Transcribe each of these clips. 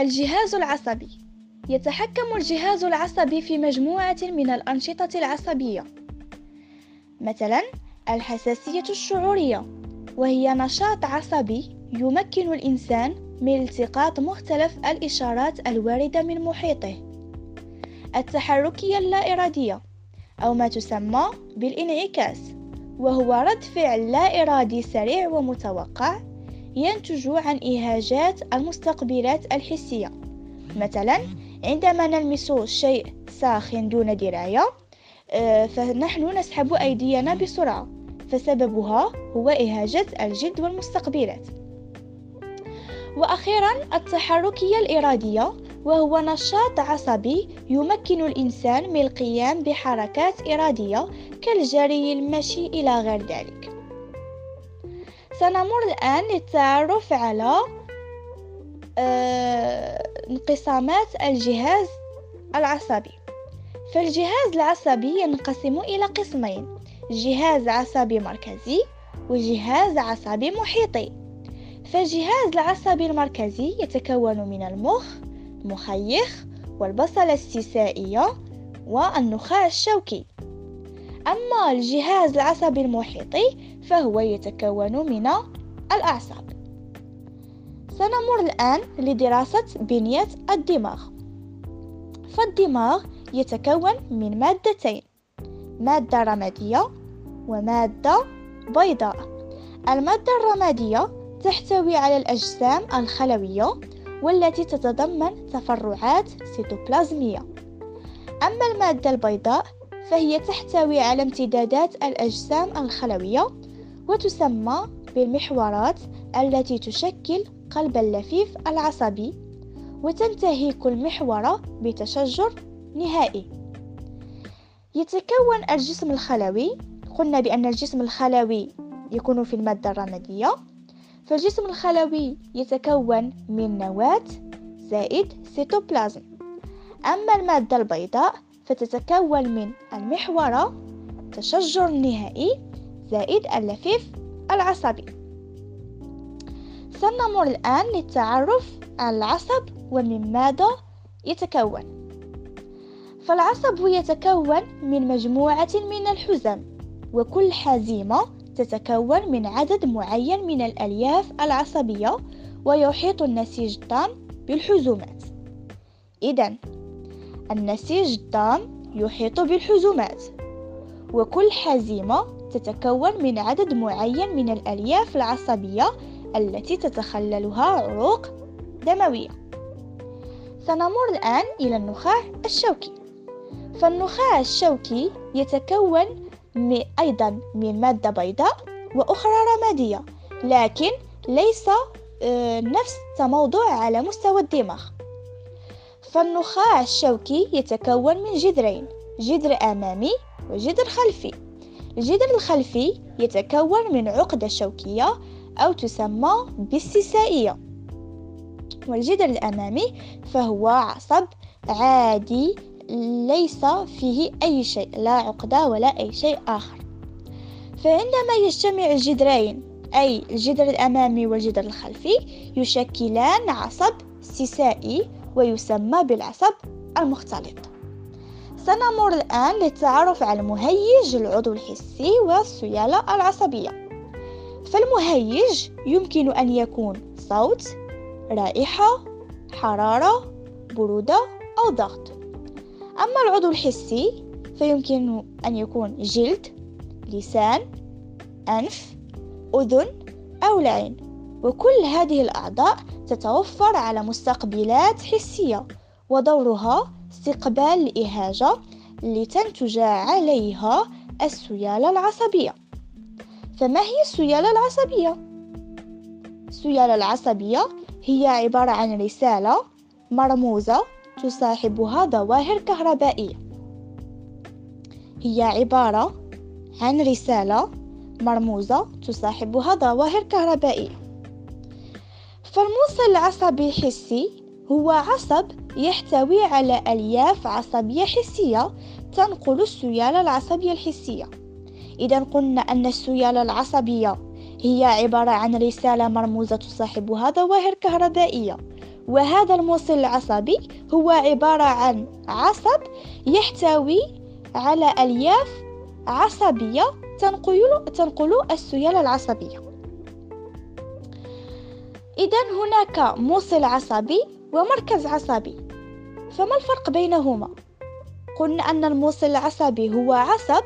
الجهاز العصبي. يتحكم الجهاز العصبي في مجموعة من الأنشطة العصبية. مثلا الحساسية الشعورية وهي نشاط عصبي يمكن الإنسان من التقاط مختلف الإشارات الواردة من محيطه. التحركية اللا إرادية أو ما تسمى بالإنعكاس وهو رد فعل لا إرادي سريع ومتوقع ينتج عن إيهاجات المستقبلات الحسية. مثلا عندما نلمس شيء ساخن دون دراية آه، فنحن نسحب أيدينا بسرعة. فسببها هو إيهاجة الجلد والمستقبلات. وأخيرا التحركية الإرادية وهو نشاط عصبي يمكن الإنسان من القيام بحركات إرادية كالجري المشي إلى غير ذلك. سنمر الآن للتعرف على آه، انقسامات الجهاز العصبي. فالجهاز العصبي ينقسم إلى قسمين جهاز عصبي مركزي وجهاز عصبي محيطي. فالجهاز العصبي المركزي يتكون من المخ المخيخ والبصلة السيسائية والنخاع الشوكي. أما الجهاز العصبي المحيطي فهو يتكون من الأعصاب. سنمر الآن لدراسة بنية الدماغ. فالدماغ يتكون من مادتين مادة رمادية ومادة بيضاء. المادة الرمادية تحتوي على الأجسام الخلوية والتي تتضمن تفرعات سيتوبلازمية. أما المادة البيضاء فهي تحتوي على امتدادات الأجسام الخلوية وتسمى بالمحورات التي تشكل قلب اللفيف العصبي وتنتهي كل محورة بتشجر نهائي. يتكون الجسم الخلوي قلنا بأن الجسم الخلوي يكون في المادة الرمادية فالجسم الخلوي يتكون من نواة زائد سيتوبلازم. أما المادة البيضاء فتتكون من المحورة تشجر النهائي زائد اللفيف العصبي. سنمر الآن للتعرف على العصب ومن ماذا يتكون. فالعصب يتكون من مجموعة من الحزم وكل حزيمة تتكون من عدد معين من الألياف العصبية ويحيط النسيج التام بالحزومات. إذا النسيج التام يحيط بالحزومات وكل حزيمة تتكون من عدد معين من الألياف العصبية التي تتخللها عروق دموية. سنمر الآن إلى النخاع الشوكي. فالنخاع الشوكي يتكون أيضا من مادة بيضاء وأخرى رمادية لكن ليس آه، نفس التموضع على مستوى الدماغ. فالنخاع الشوكي يتكون من جذرين جذر أمامي وجذر خلفي. الجذر الخلفي يتكون من عقدة شوكية أو تسمى بالسيسائية. والجذر الأمامي فهو عصب عادي ليس فيه أي شيء لا عقدة ولا أي شيء آخر. فعندما يجتمع الجذرين أي الجذر الأمامي والجذر الخلفي يشكلان عصب سيسائي ويسمى بالعصب المختلط. سنمر الآن للتعرف على المهيج العضو الحسي والسيالة العصبية. فالمهيج يمكن أن يكون صوت رائحة حرارة برودة أو ضغط. أما العضو الحسي فيمكن أن يكون جلد لسان أنف أذن أو العين وكل هذه الأعضاء تتوفر على مستقبلات حسية ودورها استقبال الإهاجة لتنتج عليها السيالة العصبية. فما هي السيالة العصبية؟ السيالة العصبية هي عبارة عن رسالة مرموزة تصاحبها ظواهر كهربائية. هي عبارة عن رسالة مرموزة تصاحبها ظواهر كهربائية. فالموصل العصبي الحسي هو عصب يحتوي على ألياف عصبية حسية تنقل السيالة العصبية الحسية. إذا قلنا أن السيالة العصبية هي عبارة عن رسالة مرموزة تصاحبها ظواهر كهربائية وهذا الموصل العصبي هو عبارة عن عصب يحتوي على ألياف عصبية تنقل, تنقل السيالة العصبية. إذا هناك موصل عصبي ومركز عصبي فما الفرق بينهما؟ قلنا أن الموصل العصبي هو عصب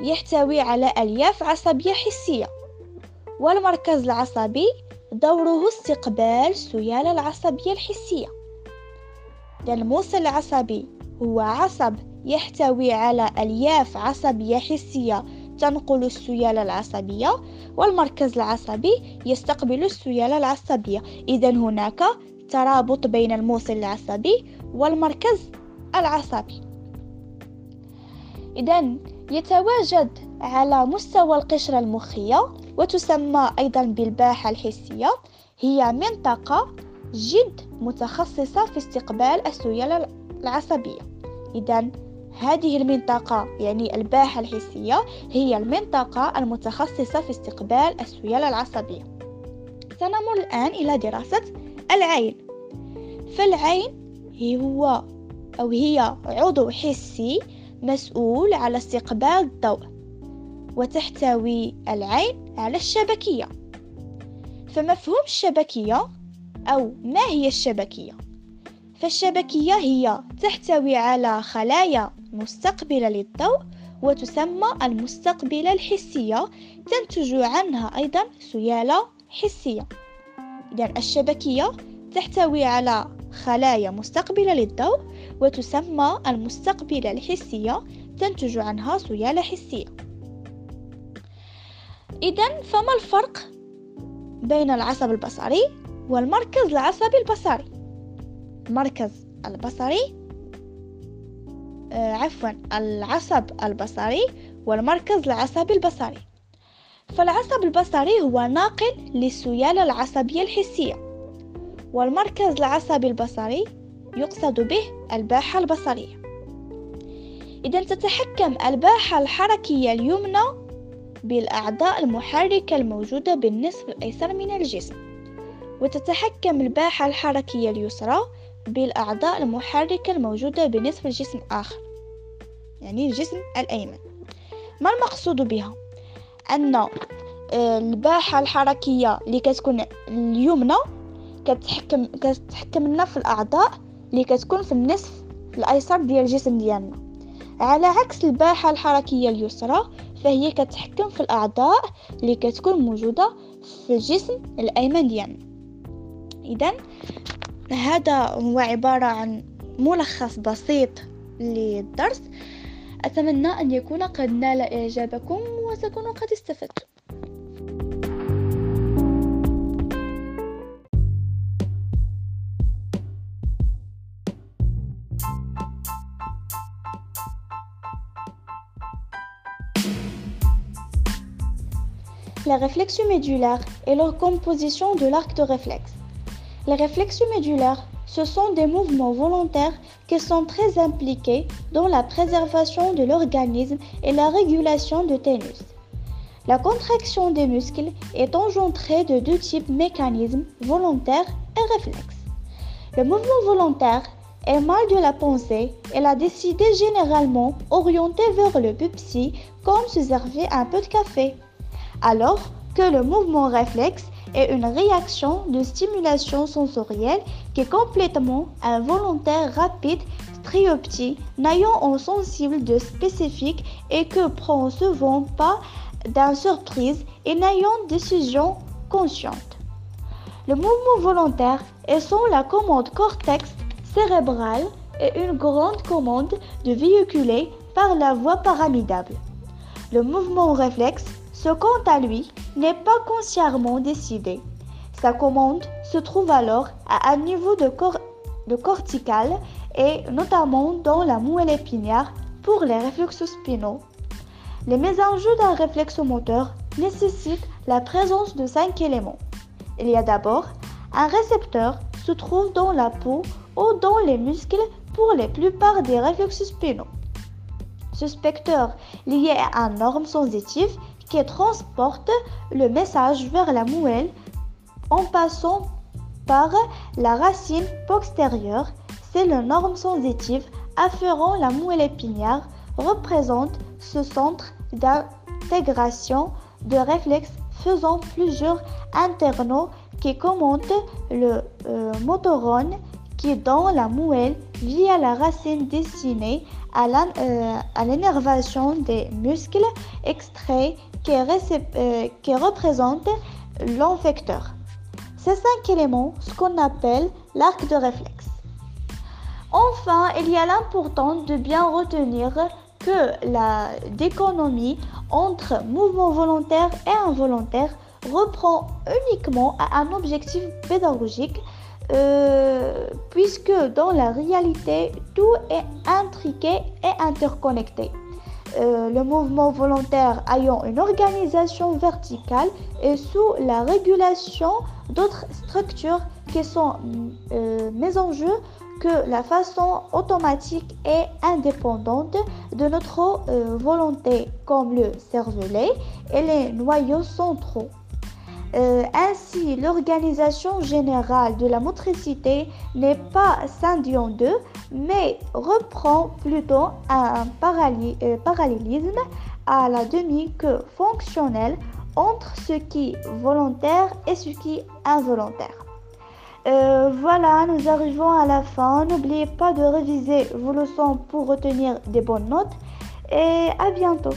يحتوي على ألياف عصبية حسية والمركز العصبي دوره استقبال السيالة العصبية الحسية الموصل العصبي هو عصب يحتوي على ألياف عصبية حسية تنقل السيالة العصبية والمركز العصبي يستقبل السيالة العصبية. إذا هناك ترابط بين الموصل العصبي والمركز العصبي. إذا يتواجد على مستوى القشرة المخية وتسمى أيضا بالباحة الحسية. هي منطقة جد متخصصة في استقبال السيالة العصبية. إذا هذه المنطقة يعني الباحة الحسية هي المنطقة المتخصصة في استقبال السيالة العصبية. سنمر الآن إلى دراسة العين. فالعين هو أو هي عضو حسي مسؤول على استقبال الضوء وتحتوي العين على الشبكية. فمفهوم الشبكية أو ما هي الشبكية؟ فالشبكية هي تحتوي على خلايا مستقبلة للضوء وتسمى المستقبلة الحسية تنتج عنها أيضا سيالة حسية. إذا الشبكية تحتوي على خلايا مستقبلة للضوء وتسمى المستقبلة الحسية تنتج عنها سيالة حسية. إذا فما الفرق بين العصب البصري والمركز العصبي البصري؟ المركز البصري آه عفوا العصب البصري والمركز العصبي البصري. فالعصب البصري هو ناقل للسيالة العصبية الحسية والمركز العصبي البصري يقصد به الباحة البصرية. إذا تتحكم الباحة الحركية اليمنى بالأعضاء المحركة الموجودة بالنصف الأيسر من الجسم وتتحكم الباحة الحركية اليسرى بالأعضاء المحركة الموجودة بنصف الجسم آخر يعني الجسم الأيمن. ما المقصود بها؟ أن آه، الباحة الحركية اللي كتكون اليمنى كتحكم كتحكم لنا في الأعضاء اللي كتكون في النصف الأيسر ديال الجسم ديالنا. على عكس الباحة الحركية اليسرى فهي كتحكم في الأعضاء اللي كتكون موجودة في الجسم الأيمن ديالنا. إذا هذا هو عبارة عن ملخص بسيط للدرس أتمنى أن يكون قد نال إعجابكم وتكونوا قد استفدتم La réflexion médulaire et leur composition de l'arc de réflexe. Les réflexes médulaires, ce sont des mouvements volontaires qui sont très impliqués dans la préservation de l'organisme et la régulation de ténus. La contraction des muscles est engendrée de deux types mécanismes, volontaires et réflexes. Le mouvement volontaire est mal de la pensée et la décidé généralement orienté vers le pupsi comme se servir un peu de café. Alors que le mouvement réflexe est une réaction de stimulation sensorielle qui est complètement involontaire, rapide, petit, n'ayant en sensible de spécifique et que prend souvent pas d'un surprise et n'ayant décision consciente. Le mouvement volontaire est sans la commande cortex cérébral et une grande commande de véhiculer par la voie pyramidale. Le mouvement réflexe ce quant à lui n'est pas consciemment décidé. Sa commande se trouve alors à un niveau de, cortical et notamment dans la moelle épinière pour les réflexes spinaux. Les mésanges d'un réflexe moteur nécessitent la présence de cinq éléments. Il y a d'abord un récepteur se trouve dans la peau ou dans les muscles pour la plupart des réflexes spinaux. Ce spectre lié à un norme sensitive qui transporte le message vers la moelle en passant par la racine postérieure. C'est le norme sensitive afférent la moelle épinière représente ce centre d'intégration de réflexes faisant plusieurs internaux qui commentent le euh, motorone qui dans la moelle via la racine destinée euh, à l'énervation des muscles extraits qui, euh, qui représentent l'infecteur. Ces cinq éléments, ce qu'on appelle l'arc de réflexe. Enfin, il y a l'important de bien retenir que la déconomie entre mouvement volontaire et involontaire reprend uniquement à un objectif pédagogique euh, puisque dans la réalité tout est intriqué et interconnecté. Euh, le mouvement volontaire ayant une organisation verticale et sous la régulation d'autres structures qui sont euh, mises en jeu que la façon automatique et indépendante de notre euh, volonté, comme le cervelet et les noyaux centraux. Ainsi, l'organisation générale de la motricité n'est pas scindée en deux, mais reprend plutôt un euh, parallélisme à la demi que fonctionnel entre ce qui est volontaire et ce qui est involontaire. Euh, voilà, nous arrivons à la fin. N'oubliez pas de réviser vos leçons pour retenir des bonnes notes et à bientôt.